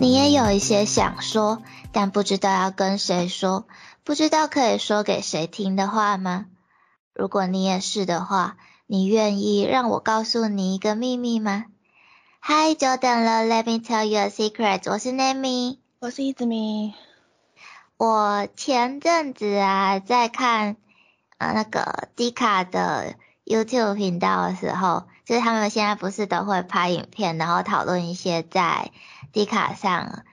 你也有一些想说，但不知道要跟谁说，不知道可以说给谁听的话吗？如果你也是的话，你愿意让我告诉你一个秘密吗？嗨，久等了，Let me tell you a secret。我是 Nami，我是一子米。我前阵子啊，在看啊那个迪卡的 YouTube 频道的时候，就是他们现在不是都会拍影片，然后讨论一些在迪卡上，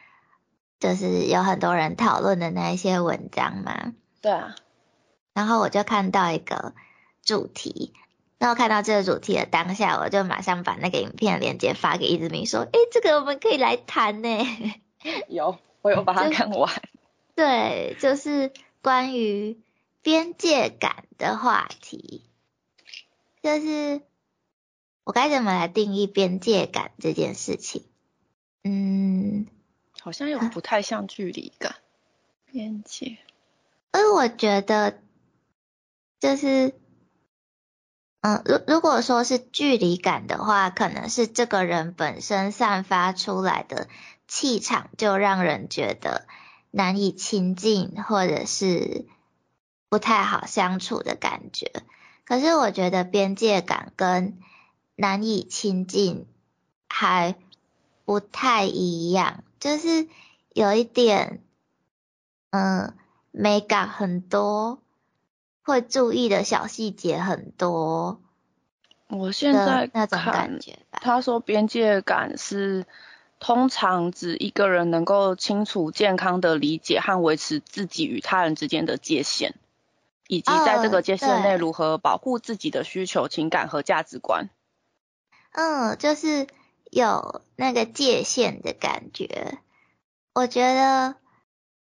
就是有很多人讨论的那一些文章嘛。对啊。然后我就看到一个主题，那我看到这个主题的当下，我就马上把那个影片链接发给一志明说：“诶，这个我们可以来谈呢。”有，我有把它看完。对，就是关于边界感的话题，就是我该怎么来定义边界感这件事情？嗯，好像又不太像距离感，边界。而我觉得，就是，嗯，如如果说是距离感的话，可能是这个人本身散发出来的气场就让人觉得难以亲近，或者是不太好相处的感觉。可是我觉得边界感跟难以亲近还。不太一样，就是有一点，嗯，美感很多，会注意的小细节很多。我现在那种感觉吧。他说边界感是通常指一个人能够清楚、健康的理解和维持自己与他人之间的界限，以及在这个界限内如何保护自己的需求、情感和价值观。嗯，就是。有那个界限的感觉，我觉得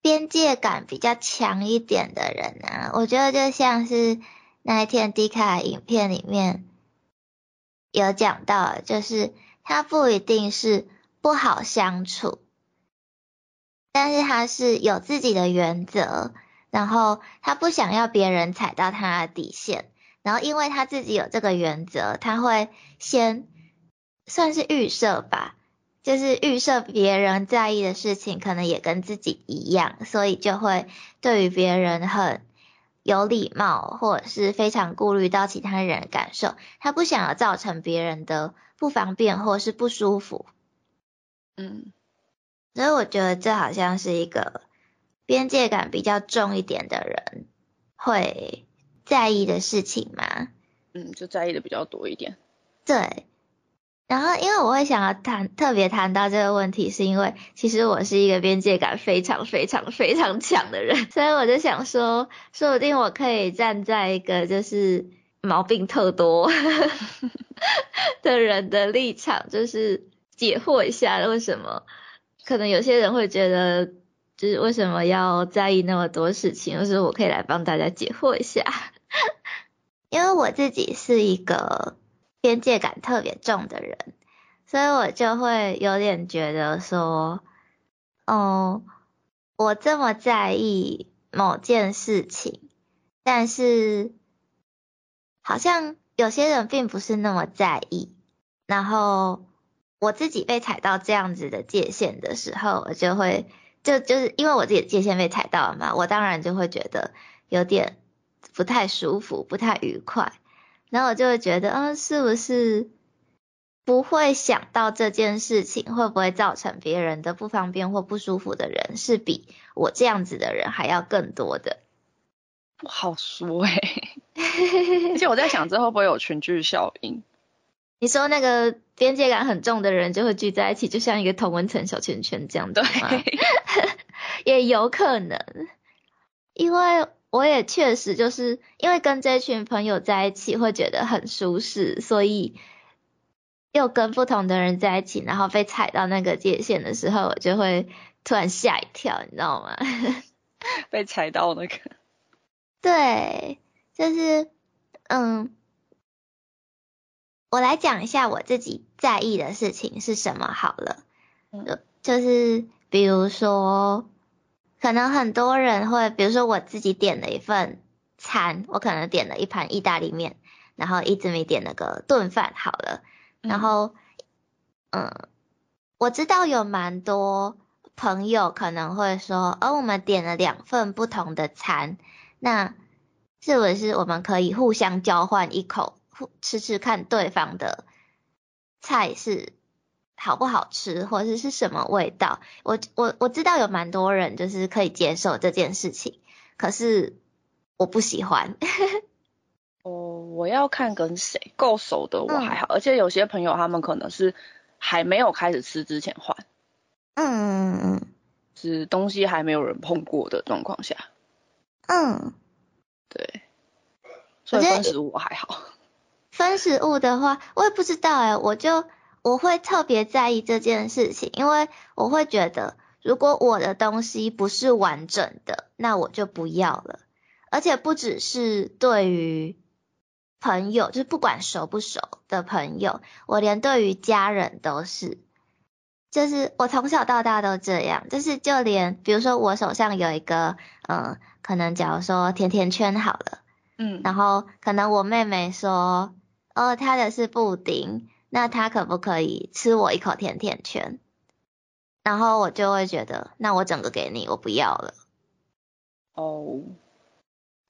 边界感比较强一点的人呢，我觉得就像是那一天迪卡影片里面有讲到，就是他不一定是不好相处，但是他是有自己的原则，然后他不想要别人踩到他的底线，然后因为他自己有这个原则，他会先。算是预设吧，就是预设别人在意的事情可能也跟自己一样，所以就会对于别人很有礼貌，或者是非常顾虑到其他人的感受，他不想要造成别人的不方便或是不舒服。嗯，所以我觉得这好像是一个边界感比较重一点的人会在意的事情嘛。嗯，就在意的比较多一点。对。然后，因为我会想要谈特别谈到这个问题，是因为其实我是一个边界感非常非常非常强的人，所以我就想说，说不定我可以站在一个就是毛病特多 的人的立场，就是解惑一下为什么可能有些人会觉得，就是为什么要在意那么多事情，就是我可以来帮大家解惑一下，因为我自己是一个。边界感特别重的人，所以我就会有点觉得说，哦，我这么在意某件事情，但是好像有些人并不是那么在意。然后我自己被踩到这样子的界限的时候，我就会就就是因为我自己的界限被踩到了嘛，我当然就会觉得有点不太舒服，不太愉快。然后我就会觉得，嗯，是不是不会想到这件事情会不会造成别人的不方便或不舒服的人，是比我这样子的人还要更多的？不好说哎，而且我在想，这会不会有群聚效应？你说那个边界感很重的人就会聚在一起，就像一个同温层小圈圈这样对吗？也有可能，因为。我也确实就是因为跟这群朋友在一起会觉得很舒适，所以又跟不同的人在一起，然后被踩到那个界限的时候，我就会突然吓一跳，你知道吗？被踩到那个？对，就是嗯，我来讲一下我自己在意的事情是什么好了，就就是比如说。可能很多人会，比如说我自己点了一份餐，我可能点了一盘意大利面，然后一直没点那个炖饭好了，然后，嗯，我知道有蛮多朋友可能会说，哦，我们点了两份不同的餐，那是不是我们可以互相交换一口，吃吃看对方的菜是好不好吃，或者是什么味道？我我我知道有蛮多人就是可以接受这件事情，可是我不喜欢。哦，我要看跟谁够熟的我还好，而且有些朋友他们可能是还没有开始吃之前换。嗯嗯嗯，是东西还没有人碰过的状况下。嗯，对，所以分食物还好。分食物的话，我也不知道哎，我就我会特别在意这件事情，因为我会觉得，如果我的东西不是完整的，那我就不要了。而且不只是对于朋友，就是不管熟不熟的朋友，我连对于家人都是。就是我从小到大都这样，就是就连比如说我手上有一个，嗯，可能假如说甜甜圈好了，嗯，然后可能我妹妹说，哦，她的是布丁，那他可不可以吃我一口甜甜圈？然后我就会觉得，那我整个给你，我不要了。哦，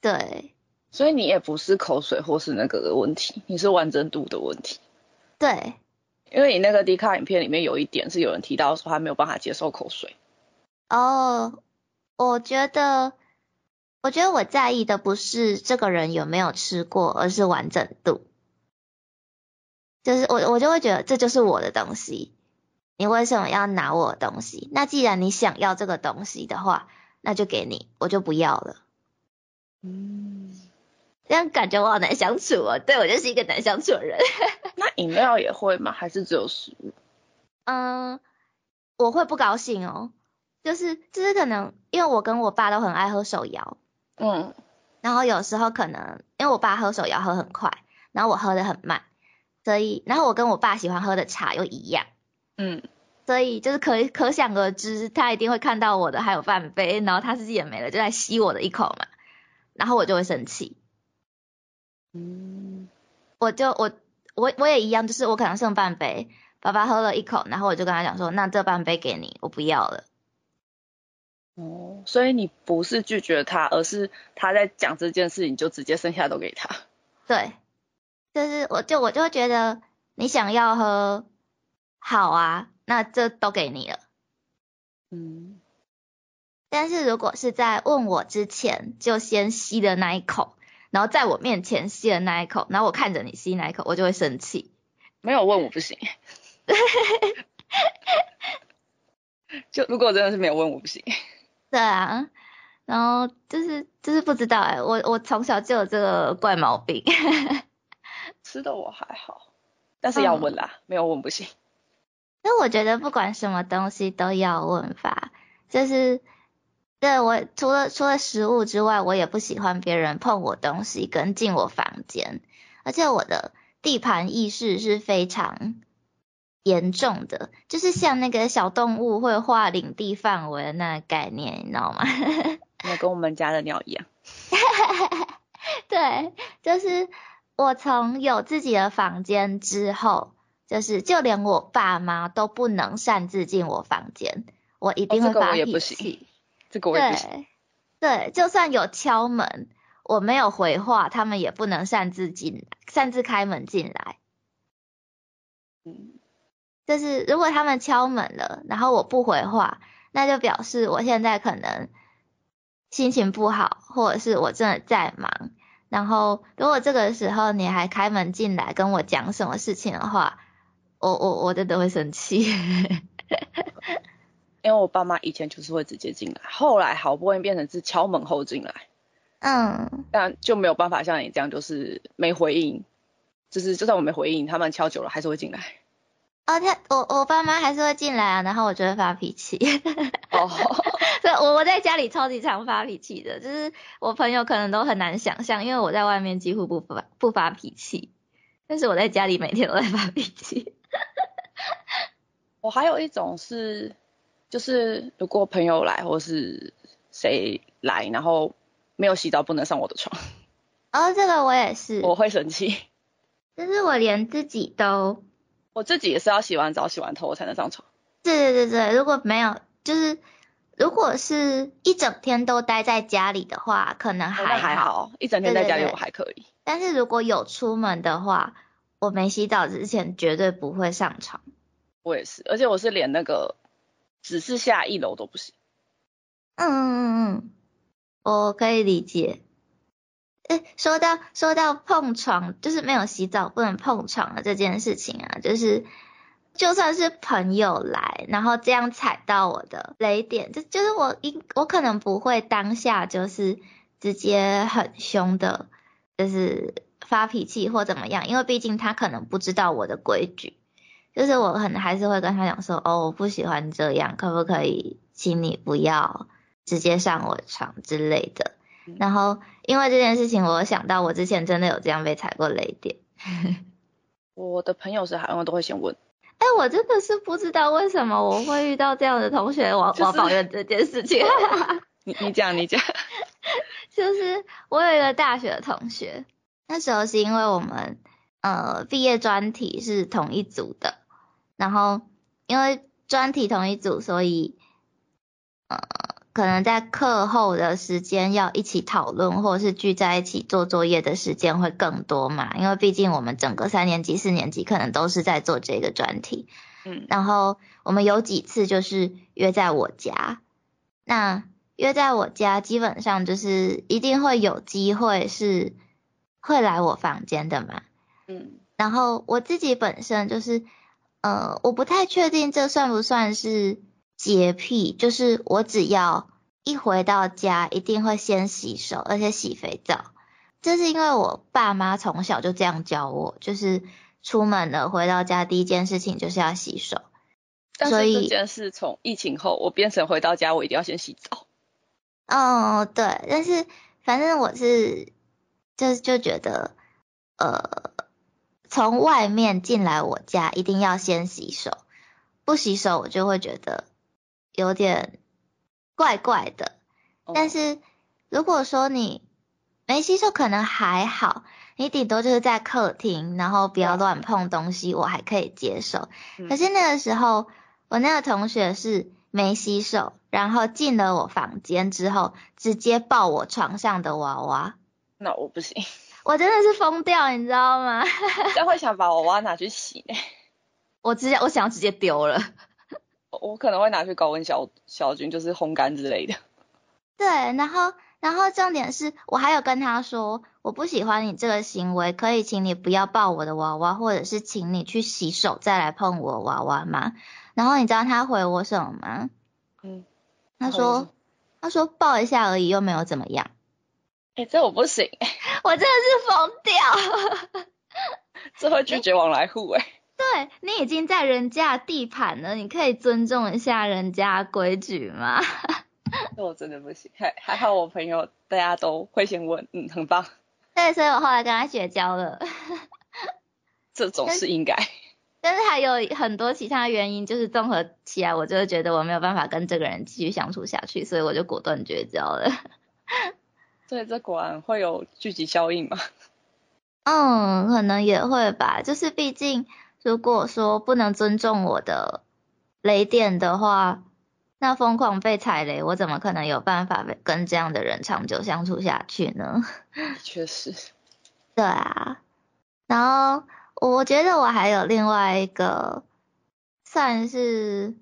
对，所以你也不是口水或是那个的问题，你是完整度的问题。对。因为你那个迪卡影片里面有一点是有人提到说他没有办法接受口水。哦，我觉得，我觉得我在意的不是这个人有没有吃过，而是完整度。就是我我就会觉得这就是我的东西，你为什么要拿我的东西？那既然你想要这个东西的话，那就给你，我就不要了。嗯。这样感觉我好难相处哦，对我就是一个难相处的人。那饮料也会吗？还是只有食物？嗯，我会不高兴哦，就是就是可能因为我跟我爸都很爱喝手摇，嗯，然后有时候可能因为我爸喝手摇喝很快，然后我喝的很慢，所以然后我跟我爸喜欢喝的茶又一样，嗯，所以就是可可想而知，他一定会看到我的还有半杯，然后他自己也没了，就在吸我的一口嘛，然后我就会生气。嗯，我就我我我也一样，就是我可能剩半杯，爸爸喝了一口，然后我就跟他讲说，那这半杯给你，我不要了。哦，所以你不是拒绝他，而是他在讲这件事，你就直接剩下都给他。对，就是我就我就会觉得你想要喝，好啊，那这都给你了。嗯，但是如果是在问我之前就先吸的那一口。然后在我面前吸的那一口，然后我看着你吸那一口，我就会生气。没有问我不行，就如果真的是没有问我不行。对啊，然后就是就是不知道哎，我我从小就有这个怪毛病。吃的我还好，但是要问啦，没有问不行。那我觉得不管什么东西都要问吧，就是。对我除了除了食物之外，我也不喜欢别人碰我东西跟进我房间，而且我的地盘意识是非常严重的，就是像那个小动物会画领地范围的那个概念，你知道吗？那跟我们家的鸟一样。对，就是我从有自己的房间之后，就是就连我爸妈都不能擅自进我房间，我一定会发脾气。对对，就算有敲门，我没有回话，他们也不能擅自进，擅自开门进来。嗯，就是如果他们敲门了，然后我不回话，那就表示我现在可能心情不好，或者是我真的在忙。然后如果这个时候你还开门进来跟我讲什么事情的话，我我我真的会生气。因为我爸妈以前就是会直接进来，后来好不容易变成是敲门后进来，嗯，但就没有办法像你这样，就是没回应，就是就算我没回应，他们敲久了还是会进来。哦，他我我爸妈还是会进来啊，然后我就会发脾气。哦，对，我我在家里超级常发脾气的，就是我朋友可能都很难想象，因为我在外面几乎不发不发脾气，但是我在家里每天都在发脾气。我还有一种是。就是如果朋友来或是谁来，然后没有洗澡不能上我的床。哦，这个我也是。我会生气。就是我连自己都，我自己也是要洗完澡洗完头我才能上床。对对对对，如果没有就是如果是一整天都待在家里的话，可能还还好，一整天在家里我还可以。但是如果有出门的话，我没洗澡之前绝对不会上床。我也是，而且我是连那个只是下一楼都不行。嗯嗯嗯，我可以理解。诶，说到说到碰床，就是没有洗澡不能碰床的这件事情啊，就是就算是朋友来，然后这样踩到我的雷点，就就是我应我可能不会当下就是直接很凶的，就是发脾气或怎么样，因为毕竟他可能不知道我的规矩，就是我可能还是会跟他讲说，哦，我不喜欢这样，可不可以请你不要。直接上我床之类的，然后因为这件事情，我想到我之前真的有这样被踩过雷点。我的朋友是好像都会先问，哎，我真的是不知道为什么我会遇到这样的同学，我我抱怨这件事情。你你讲你讲，就是我有一个大学的同学，那时候是因为我们呃毕业专题是同一组的，然后因为专题同一组，所以呃。可能在课后的时间要一起讨论，或者是聚在一起做作业的时间会更多嘛？因为毕竟我们整个三年级、四年级可能都是在做这个专题。嗯，然后我们有几次就是约在我家，那约在我家基本上就是一定会有机会是会来我房间的嘛。嗯，然后我自己本身就是，呃，我不太确定这算不算是。洁癖就是我只要一回到家，一定会先洗手，而且洗肥皂。这是因为我爸妈从小就这样教我，就是出门了回到家第一件事情就是要洗手。所以这件事从疫情后，我变成回到家我一定要先洗澡。哦，对，但是反正我是就就觉得，呃，从外面进来我家一定要先洗手，不洗手我就会觉得。有点怪怪的，但是如果说你没洗手，可能还好，你顶多就是在客厅，然后不要乱碰东西，我还可以接受。可是那个时候，我那个同学是没洗手，然后进了我房间之后，直接抱我床上的娃娃。那我不行，我真的是疯掉，你知道吗？他会想把娃娃拿去洗我直接我想要直接丢了。我可能会拿去高温消消菌，就是烘干之类的。对，然后然后重点是我还有跟他说，我不喜欢你这个行为，可以请你不要抱我的娃娃，或者是请你去洗手再来碰我娃娃吗？然后你知道他回我什么吗？嗯，他说他说抱一下而已，又没有怎么样。哎，这我不行，我真的是疯掉。这会拒绝往来户哎。对你已经在人家地盘了，你可以尊重一下人家规矩吗？那我真的不行，还还好我朋友大家都会先问，嗯，很棒。对，所以我后来跟他绝交了。这种是应该。但是还有很多其他原因，就是综合起来，我就会觉得我没有办法跟这个人继续相处下去，所以我就果断绝交了。所以这果然会有聚集效应吗？嗯，可能也会吧，就是毕竟。如果说不能尊重我的雷点的话，那疯狂被踩雷，我怎么可能有办法跟这样的人长久相处下去呢？确实。对啊，然后我觉得我还有另外一个算是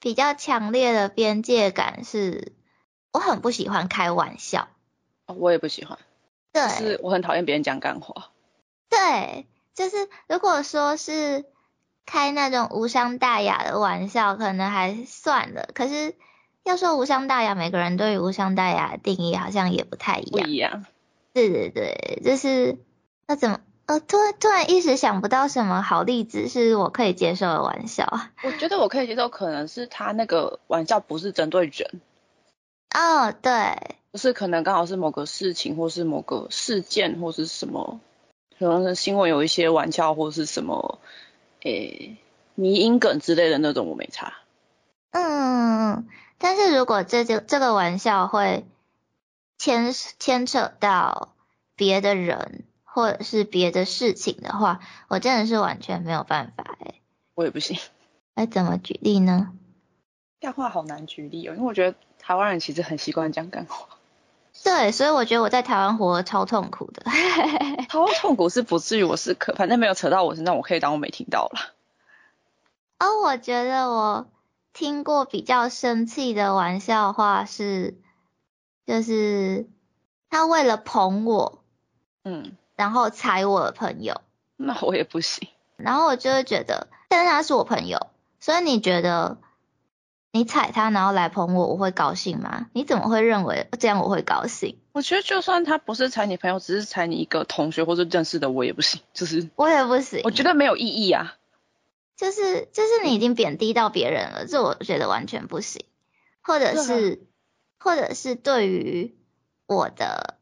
比较强烈的边界感，是我很不喜欢开玩笑。我也不喜欢。对。是我很讨厌别人讲干话。对。就是如果说是开那种无伤大雅的玩笑，可能还算了。可是要说无伤大雅，每个人对于无伤大雅的定义好像也不太一样。不一样。对对对，就是那怎么呃突然突然一时想不到什么好例子是我可以接受的玩笑。我觉得我可以接受，可能是他那个玩笑不是针对人。哦，对。就是可能刚好是某个事情，或是某个事件，或是什么。可能是新闻有一些玩笑或是什么，诶，迷因梗之类的那种，我没查。嗯，但是如果这就这个玩笑会牵牵扯到别的人或者是别的事情的话，我真的是完全没有办法诶。我也不行。哎，怎么举例呢？干话好难举例哦，因为我觉得台湾人其实很习惯讲干话。对，所以我觉得我在台湾活超痛苦的。超痛苦是不至于，我是可反正没有扯到我身上，我可以当我没听到了。哦，我觉得我听过比较生气的玩笑话是，就是他为了捧我，嗯，然后踩我的朋友，那我也不行。然后我就会觉得，但是他是我朋友，所以你觉得你踩他然后来捧我，我会高兴吗？你怎么会认为这样我会高兴？我觉得就算他不是踩你朋友，只是踩你一个同学或者认识的，我也不行，就是我也不行。我觉得没有意义啊。就是就是你已经贬低到别人了，这我觉得完全不行。或者是或者是对于我的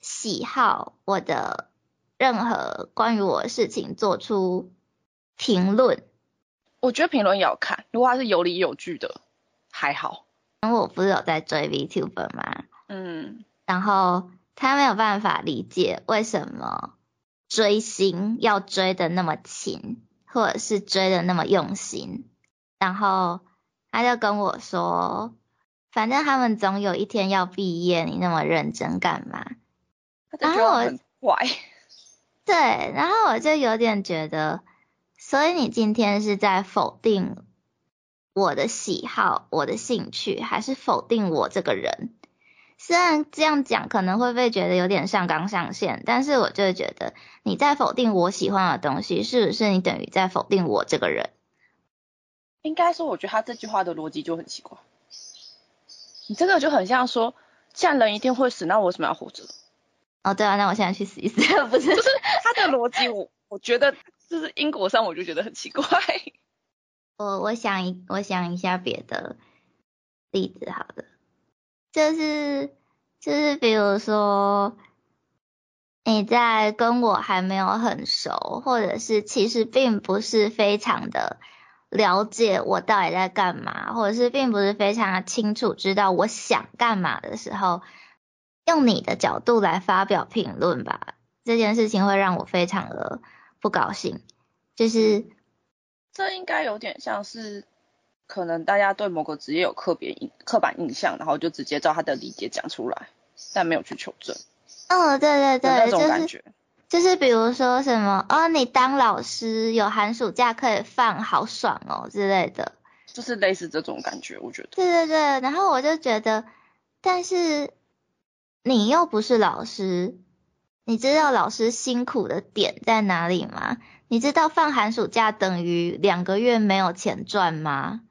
喜好，我的任何关于我的事情做出评论，我觉得评论也要看，如果他是有理有据的，还好。因为我不是有在追 VTuber 吗？嗯。然后他没有办法理解为什么追星要追的那么勤。或者是追的那么用心，然后他就跟我说，反正他们总有一天要毕业，你那么认真干嘛？然后我怪，对，然后我就有点觉得，所以你今天是在否定我的喜好、我的兴趣，还是否定我这个人？虽然这样讲可能会被觉得有点上纲上线，但是我就觉得你在否定我喜欢的东西，是不是你等于在否定我这个人？应该说，我觉得他这句话的逻辑就很奇怪。你这个就很像说，既然人一定会死，那我为什么要活着？哦，对啊，那我现在去死一死，不是？就是他的逻辑，我我觉得就是因果上，我就觉得很奇怪。我我想一我想一下别的例子，好的。就是就是，比如说你在跟我还没有很熟，或者是其实并不是非常的了解我到底在干嘛，或者是并不是非常的清楚知道我想干嘛的时候，用你的角度来发表评论吧，这件事情会让我非常的不高兴。就是这应该有点像是。可能大家对某个职业有刻别印刻板印象，然后就直接照他的理解讲出来，但没有去求证。嗯，对对对，那种感觉。就是比如说什么，哦，你当老师有寒暑假可以放，好爽哦之类的。就是类似这种感觉，我觉得。对对对，然后我就觉得，但是你又不是老师，你知道老师辛苦的点在哪里吗？你知道放寒暑假等于两个月没有钱赚吗？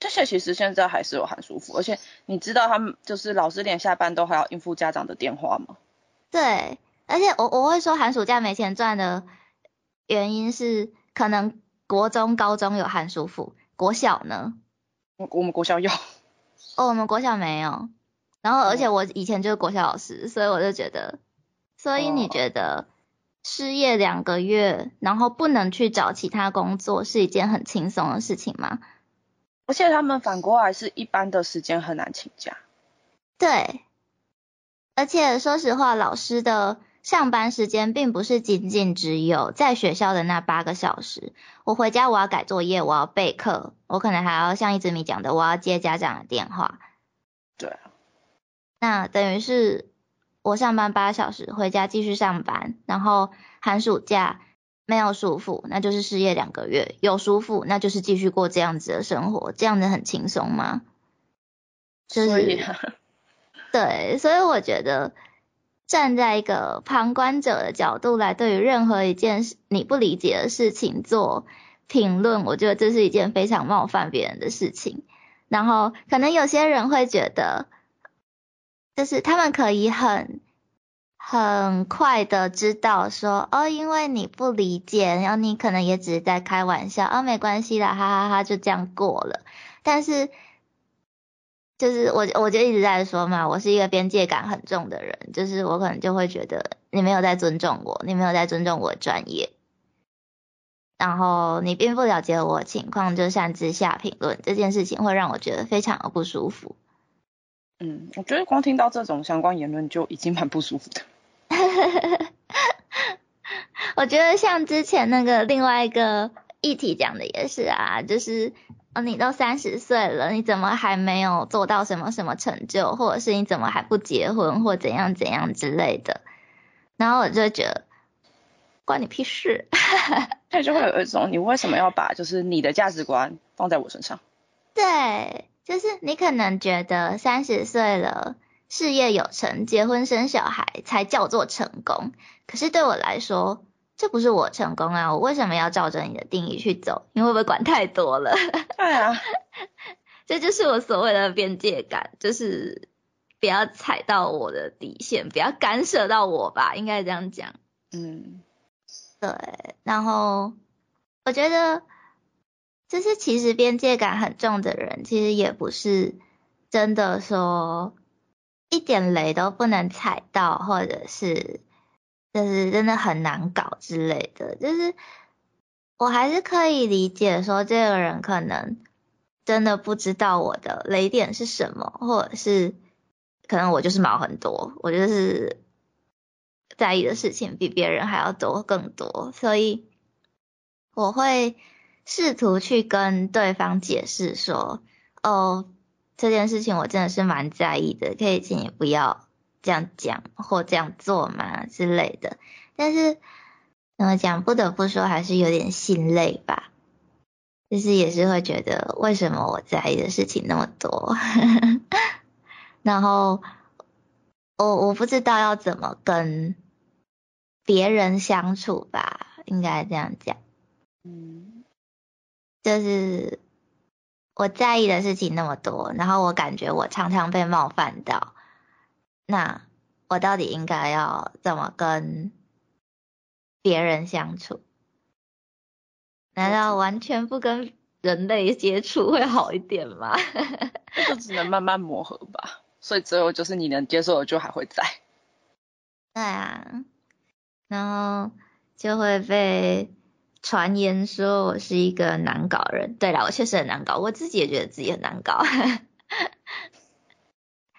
这些其实现在还是有寒舒服，而且你知道他们就是老师连下班都还要应付家长的电话吗？对，而且我我会说寒暑假没钱赚的原因是可能国中、高中有寒暑服，国小呢？我我们国小有，哦，我们国小没有。然后而且我以前就是国小老师，所以我就觉得，所以你觉得失业两个月，然后不能去找其他工作是一件很轻松的事情吗？而且他们反过来是一般的时间很难请假。对，而且说实话，老师的上班时间并不是仅仅只有在学校的那八个小时。我回家我要改作业，我要备课，我可能还要像一直米讲的，我要接家长的电话。对。那等于是我上班八小时，回家继续上班，然后寒暑假。没有舒服，那就是失业两个月；有舒服，那就是继续过这样子的生活。这样子很轻松吗？就是，对，所以我觉得站在一个旁观者的角度来对于任何一件你不理解的事情做评论，我觉得这是一件非常冒犯别人的事情。然后可能有些人会觉得，就是他们可以很。很快的知道说哦，因为你不理解，然后你可能也只是在开玩笑，哦，没关系啦，哈哈哈，就这样过了。但是就是我我就一直在说嘛，我是一个边界感很重的人，就是我可能就会觉得你没有在尊重我，你没有在尊重我专业，然后你并不了解我情况就擅自下评论，这件事情会让我觉得非常的不舒服。嗯，我觉得光听到这种相关言论就已经蛮不舒服的。我觉得像之前那个另外一个议题讲的也是啊，就是哦，你都三十岁了，你怎么还没有做到什么什么成就，或者是你怎么还不结婚，或怎样怎样之类的。然后我就觉得关你屁事，他就会有一种 你为什么要把就是你的价值观放在我身上？对，就是你可能觉得三十岁了，事业有成，结婚生小孩才叫做成功。可是对我来说，这不是我成功啊！我为什么要照着你的定义去走？你会不会管太多了？对啊，这就是我所谓的边界感，就是不要踩到我的底线，不要干涉到我吧，应该这样讲。嗯，对。然后我觉得。就是其实边界感很重的人，其实也不是真的说一点雷都不能踩到，或者是就是真的很难搞之类的。就是我还是可以理解说，这个人可能真的不知道我的雷点是什么，或者是可能我就是毛很多，我就是在意的事情比别人还要多更多，所以我会。试图去跟对方解释说，哦，这件事情我真的是蛮在意的，可以请你不要这样讲或这样做嘛之类的。但是怎么讲，不得不说还是有点心累吧，就是也是会觉得为什么我在意的事情那么多，然后我我不知道要怎么跟别人相处吧，应该这样讲，嗯。就是我在意的事情那么多，然后我感觉我常常被冒犯到，那我到底应该要怎么跟别人相处？难道完全不跟人类接触会好一点吗？那就只能慢慢磨合吧。所以最后就是你能接受的就还会在。对啊，然后就会被。传言说我是一个难搞人，对了，我确实很难搞，我自己也觉得自己很难搞。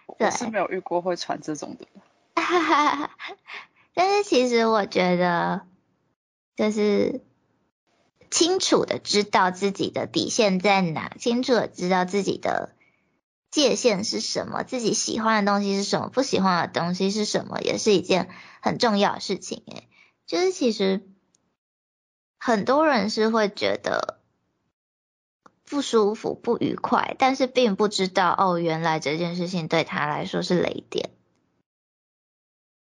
我是没有遇过会传这种的。但是其实我觉得，就是清楚的知道自己的底线在哪，清楚的知道自己的界限是什么，自己喜欢的东西是什么，不喜欢的东西是什么，也是一件很重要的事情。诶，就是其实。很多人是会觉得不舒服、不愉快，但是并不知道哦，原来这件事情对他来说是雷点。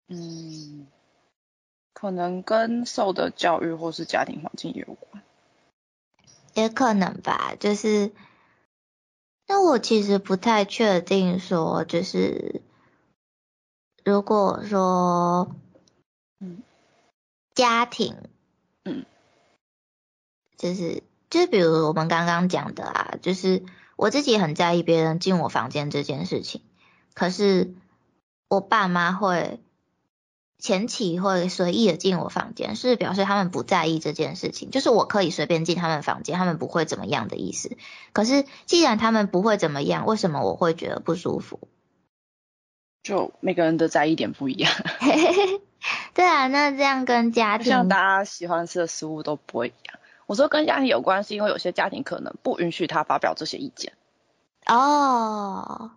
嗯，可能跟受的教育或是家庭环境有关，也可能吧。就是，那我其实不太确定说，就是如果说，嗯，家庭，嗯。就是，就比如我们刚刚讲的啊，就是我自己很在意别人进我房间这件事情，可是我爸妈会前期会随意的进我房间，是表示他们不在意这件事情，就是我可以随便进他们房间，他们不会怎么样的意思。可是既然他们不会怎么样，为什么我会觉得不舒服？就每个人的在意点不一样。对啊，那这样跟家庭，像大家喜欢吃的食物都不会一样。我说跟家庭有关系，因为有些家庭可能不允许他发表这些意见。哦，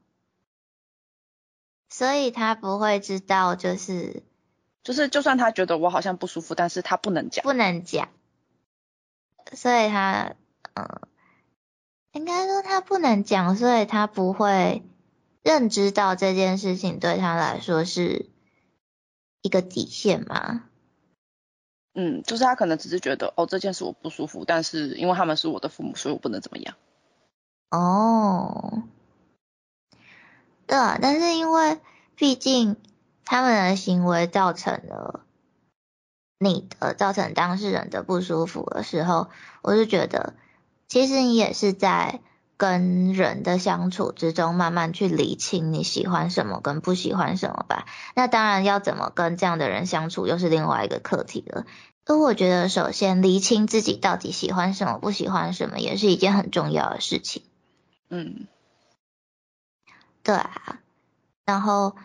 所以他不会知道，就是就是，就算他觉得我好像不舒服，但是他不能讲，不能讲。所以他，嗯，应该说他不能讲，所以他不会认知到这件事情对他来说是一个底线吗？嗯，就是他可能只是觉得，哦，这件事我不舒服，但是因为他们是我的父母，所以我不能怎么样。哦，对啊，但是因为毕竟他们的行为造成了你的造成当事人的不舒服的时候，我就觉得其实你也是在。跟人的相处之中，慢慢去理清你喜欢什么跟不喜欢什么吧。那当然要怎么跟这样的人相处，又是另外一个课题了。而我觉得，首先理清自己到底喜欢什么、不喜欢什么，也是一件很重要的事情。嗯，对啊。然后，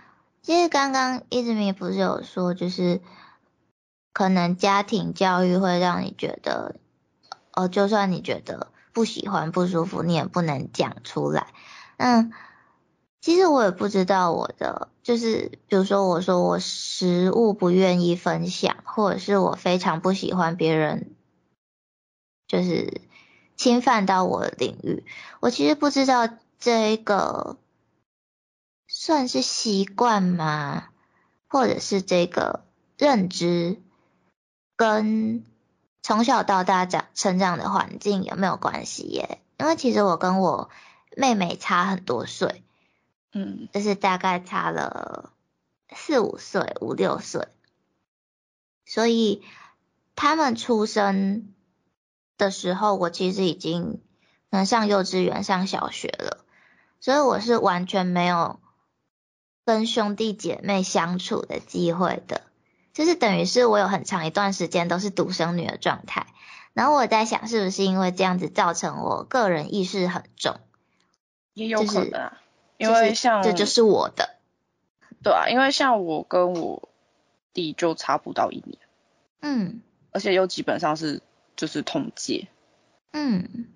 其实刚刚一直明不是有说，就是可能家庭教育会让你觉得，哦，就算你觉得。不喜欢、不舒服，你也不能讲出来。嗯，其实我也不知道我的，就是比如说我说我食物不愿意分享，或者是我非常不喜欢别人，就是侵犯到我的领域，我其实不知道这个算是习惯吗？或者是这个认知跟。从小到大长成长的环境有没有关系耶？因为其实我跟我妹妹差很多岁，嗯，就是大概差了四五岁、五六岁，所以他们出生的时候，我其实已经能上幼稚园、上小学了，所以我是完全没有跟兄弟姐妹相处的机会的。就是等于是我有很长一段时间都是独生女的状态，然后我在想是不是因为这样子造成我个人意识很重，也有可能，啊，因为像这就是我的，对啊，因为像我跟我弟就差不到一年，嗯，而且又基本上是就是同届，嗯，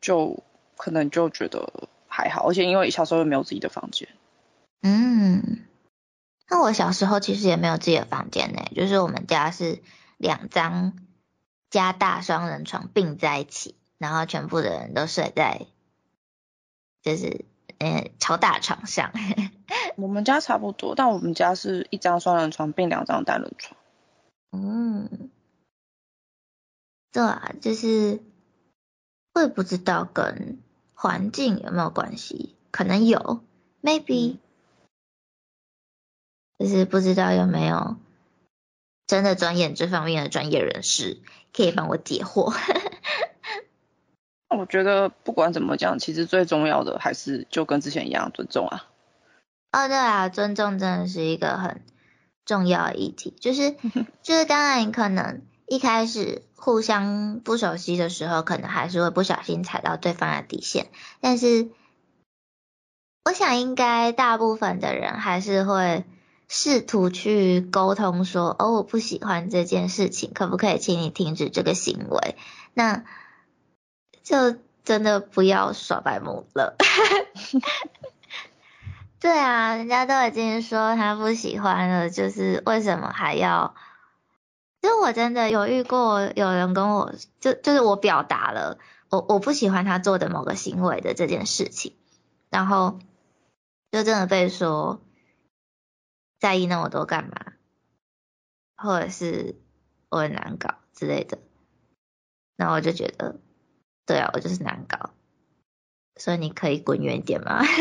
就可能就觉得还好，而且因为小时候又没有自己的房间，嗯。那我小时候其实也没有自己的房间呢，就是我们家是两张加大双人床并在一起，然后全部的人都睡在就是嗯超大床上。我们家差不多，但我们家是一张双人床并两张单人床。嗯，对啊，就是我也不知道跟环境有没有关系，可能有，maybe。就是不知道有没有真的专业这方面的专业人士可以帮我解惑。我觉得不管怎么讲，其实最重要的还是就跟之前一样尊重啊。哦，对啊，尊重真的是一个很重要的议题。就是 就是当然可能一开始互相不熟悉的时候，可能还是会不小心踩到对方的底线。但是我想应该大部分的人还是会。试图去沟通说，哦，我不喜欢这件事情，可不可以请你停止这个行为？那就真的不要耍白目了。对啊，人家都已经说他不喜欢了，就是为什么还要？就我真的有遇过有人跟我，就就是我表达了我我不喜欢他做的某个行为的这件事情，然后就真的被说。在意那么多干嘛？或者是我很难搞之类的，那我就觉得，对啊，我就是难搞，所以你可以滚远点吗？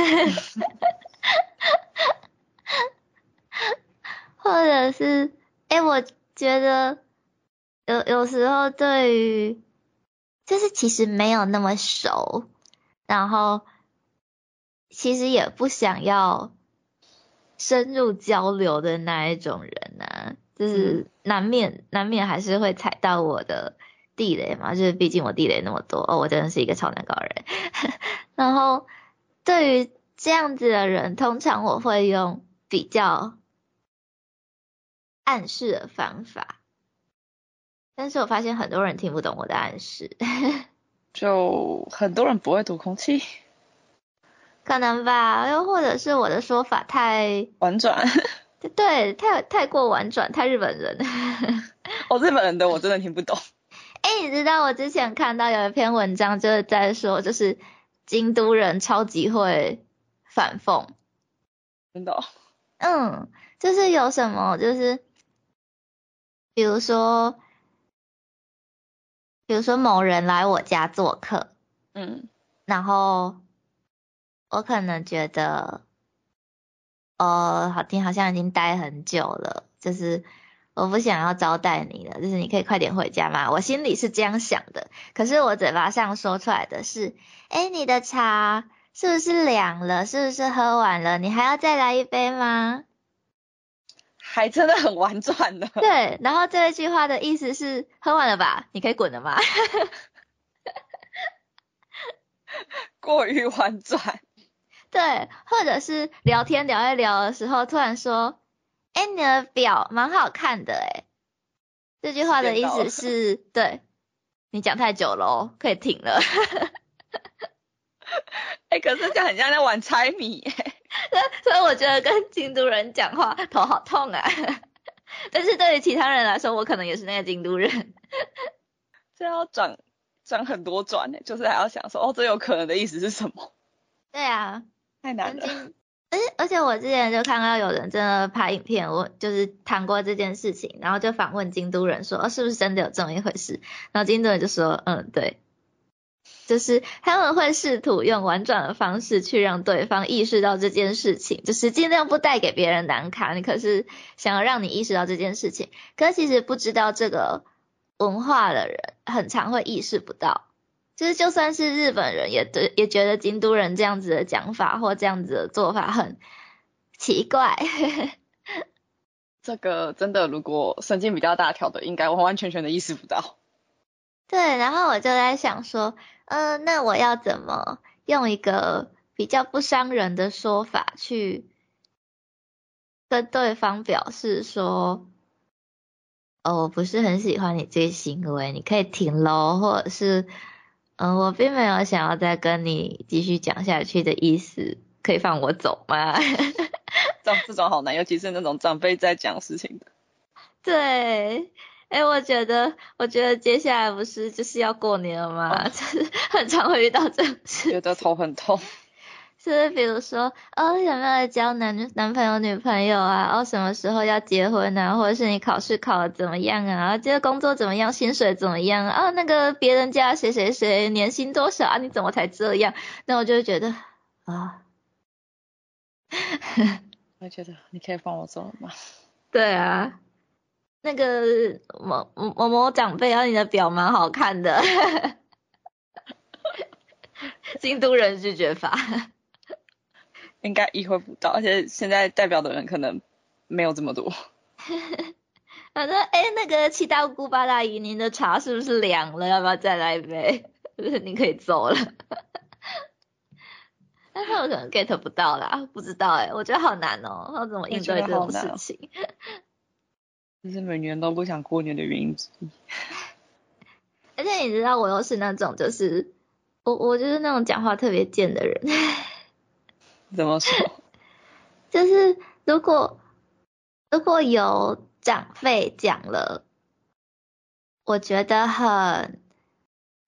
或者是，哎，我觉得有有时候对于，就是其实没有那么熟，然后其实也不想要。深入交流的那一种人呢，就是难免难免还是会踩到我的地雷嘛，就是毕竟我地雷那么多哦，我真的是一个超难搞人。然后对于这样子的人，通常我会用比较暗示的方法，但是我发现很多人听不懂我的暗示，就很多人不会读空气。可能吧，又或者是我的说法太婉转，对，太太过婉转，太日本人。哦，日本人的我真的听不懂。哎，你知道我之前看到有一篇文章，就是在说，就是京都人超级会反讽。真的？嗯，就是有什么，就是比如说，比如说某人来我家做客，嗯，然后。我可能觉得，哦，好听，好像已经待很久了，就是我不想要招待你了，就是你可以快点回家吗？我心里是这样想的，可是我嘴巴上说出来的是，哎，你的茶是不是凉了？是不是喝完了？你还要再来一杯吗？还真的很婉转的。对，然后这一句话的意思是，喝完了吧？你可以滚了吗？过于婉转。对，或者是聊天聊一聊的时候，突然说：“哎，你的表蛮好看的，哎。”这句话的意思是，对，你讲太久了，可以停了。哎，可是就很像在玩猜谜 哎。所以我觉得跟京都人讲话头好痛啊。但是对于其他人来说，我可能也是那个京都人。这要转转很多转呢，就是还要想说，哦，这有可能的意思是什么？对啊，太难了。而且而且我之前就看到有人真的拍影片，我就是谈过这件事情，然后就访问京都人说，哦，是不是真的有这么一回事？然后京都人就说，嗯，对，就是他们会试图用婉转的方式去让对方意识到这件事情，就是尽量不带给别人难堪。你可是想要让你意识到这件事情，可其实不知道这个文化的人，很常会意识不到。就是就算是日本人也对也觉得京都人这样子的讲法或这样子的做法很奇怪。这个真的，如果神经比较大条的，应该完完全全的意识不到。对，然后我就在想说，嗯，那我要怎么用一个比较不伤人的说法去跟对方表示说，哦，我不是很喜欢你这个行为，你可以停喽，或者是。嗯，我并没有想要再跟你继续讲下去的意思，可以放我走吗？这这种好难，尤其是那种长辈在讲事情的。对，哎，我觉得，我觉得接下来不是就是要过年了吗？就是很常会遇到这种事，觉得头很痛。就是比如说，哦，有没有交男男朋友、女朋友啊？哦，什么时候要结婚啊？或者是你考试考的怎么样啊？这个工作怎么样？薪水怎么样？啊，那个别人家谁谁谁年薪多少啊？你怎么才这样？那我就会觉得啊，我觉得你可以放我走了吗？对啊，那个某某某长辈啊，你的表蛮好看的，京都人拒绝法。应该意会不到，而且现在代表的人可能没有这么多。反正哎，那个七大姑八大姨，您的茶是不是凉了？要不要再来一杯？你可以走了。但是我可能 get 不到啦，不知道哎，我觉得好难哦，要怎么应对这种事情？这是每年都不想过年的原因之一。而且你知道，我又是那种就是我，我就是那种讲话特别贱的人。怎么说？就是如果如果有长辈讲了，我觉得很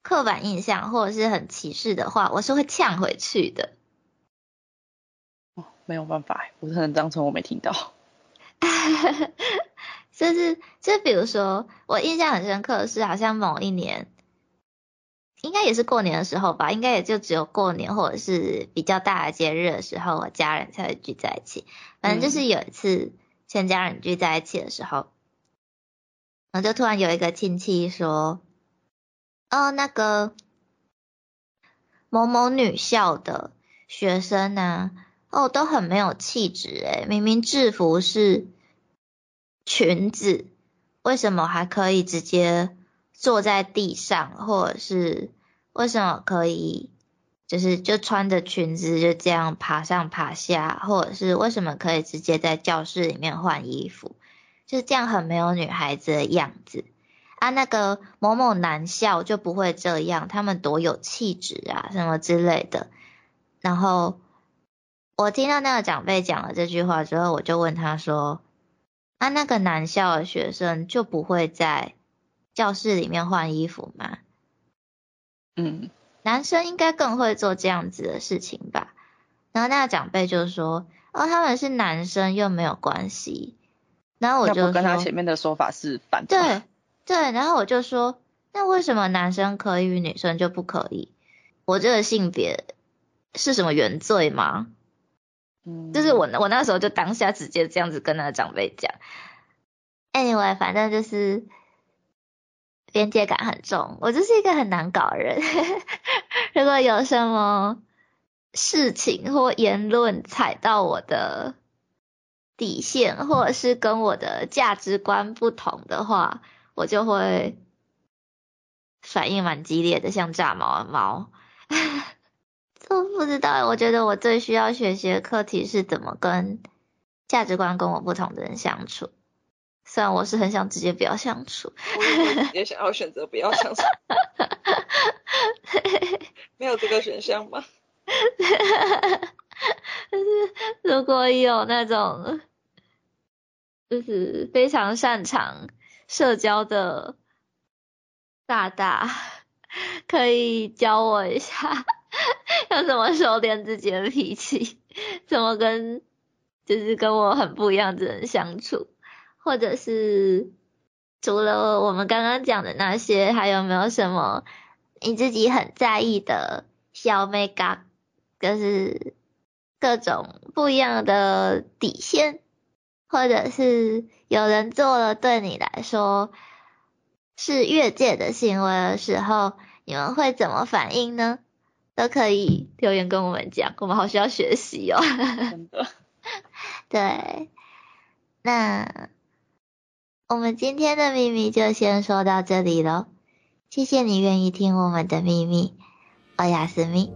刻板印象或者是很歧视的话，我是会呛回去的。哦，没有办法，我可能当成我没听到。就是就比如说，我印象很深刻的是，好像某一年。应该也是过年的时候吧，应该也就只有过年或者是比较大的节日的时候，我家人才会聚在一起。反正就是有一次全家人聚在一起的时候，然后就突然有一个亲戚说：“哦，那个某某女校的学生呢，哦，都很没有气质诶，明明制服是裙子，为什么还可以直接？”坐在地上，或者是为什么可以，就是就穿着裙子就这样爬上爬下，或者是为什么可以直接在教室里面换衣服，就是这样很没有女孩子的样子啊。那个某某男校就不会这样，他们多有气质啊，什么之类的。然后我听到那个长辈讲了这句话之后，我就问他说：“啊，那个男校的学生就不会在？”教室里面换衣服吗？嗯，男生应该更会做这样子的事情吧。然后那个长辈就说：“哦，他们是男生又没有关系。”然后我就跟他前面的说法是反对对，然后我就说：“那为什么男生可以，女生就不可以？我这个性别是什么原罪吗？”嗯，就是我我那时候就当下直接这样子跟那个长辈讲。Anyway，反正就是。边界感很重，我就是一个很难搞的人。如果有什么事情或言论踩到我的底线，或者是跟我的价值观不同的话，我就会反应蛮激烈的，像炸毛的猫。都不知道，我觉得我最需要学习的课题是怎么跟价值观跟我不同的人相处。虽然我是很想直接不要相处，我也想要选择不要相处。没有这个选项吗？但 是如果有那种，就是非常擅长社交的大大，可以教我一下，要怎么收敛自己的脾气，怎么跟就是跟我很不一样的人相处，或者是除了我们刚刚讲的那些，还有没有什么你自己很在意的小 make 就是各种不一样的底线，或者是有人做了对你来说是越界的行为的时候，你们会怎么反应呢？都可以留言跟我们讲，我们好需要学习哦。真的。对，那我们今天的秘密就先说到这里喽。谢谢你愿意听我们的秘密，欧雅思密。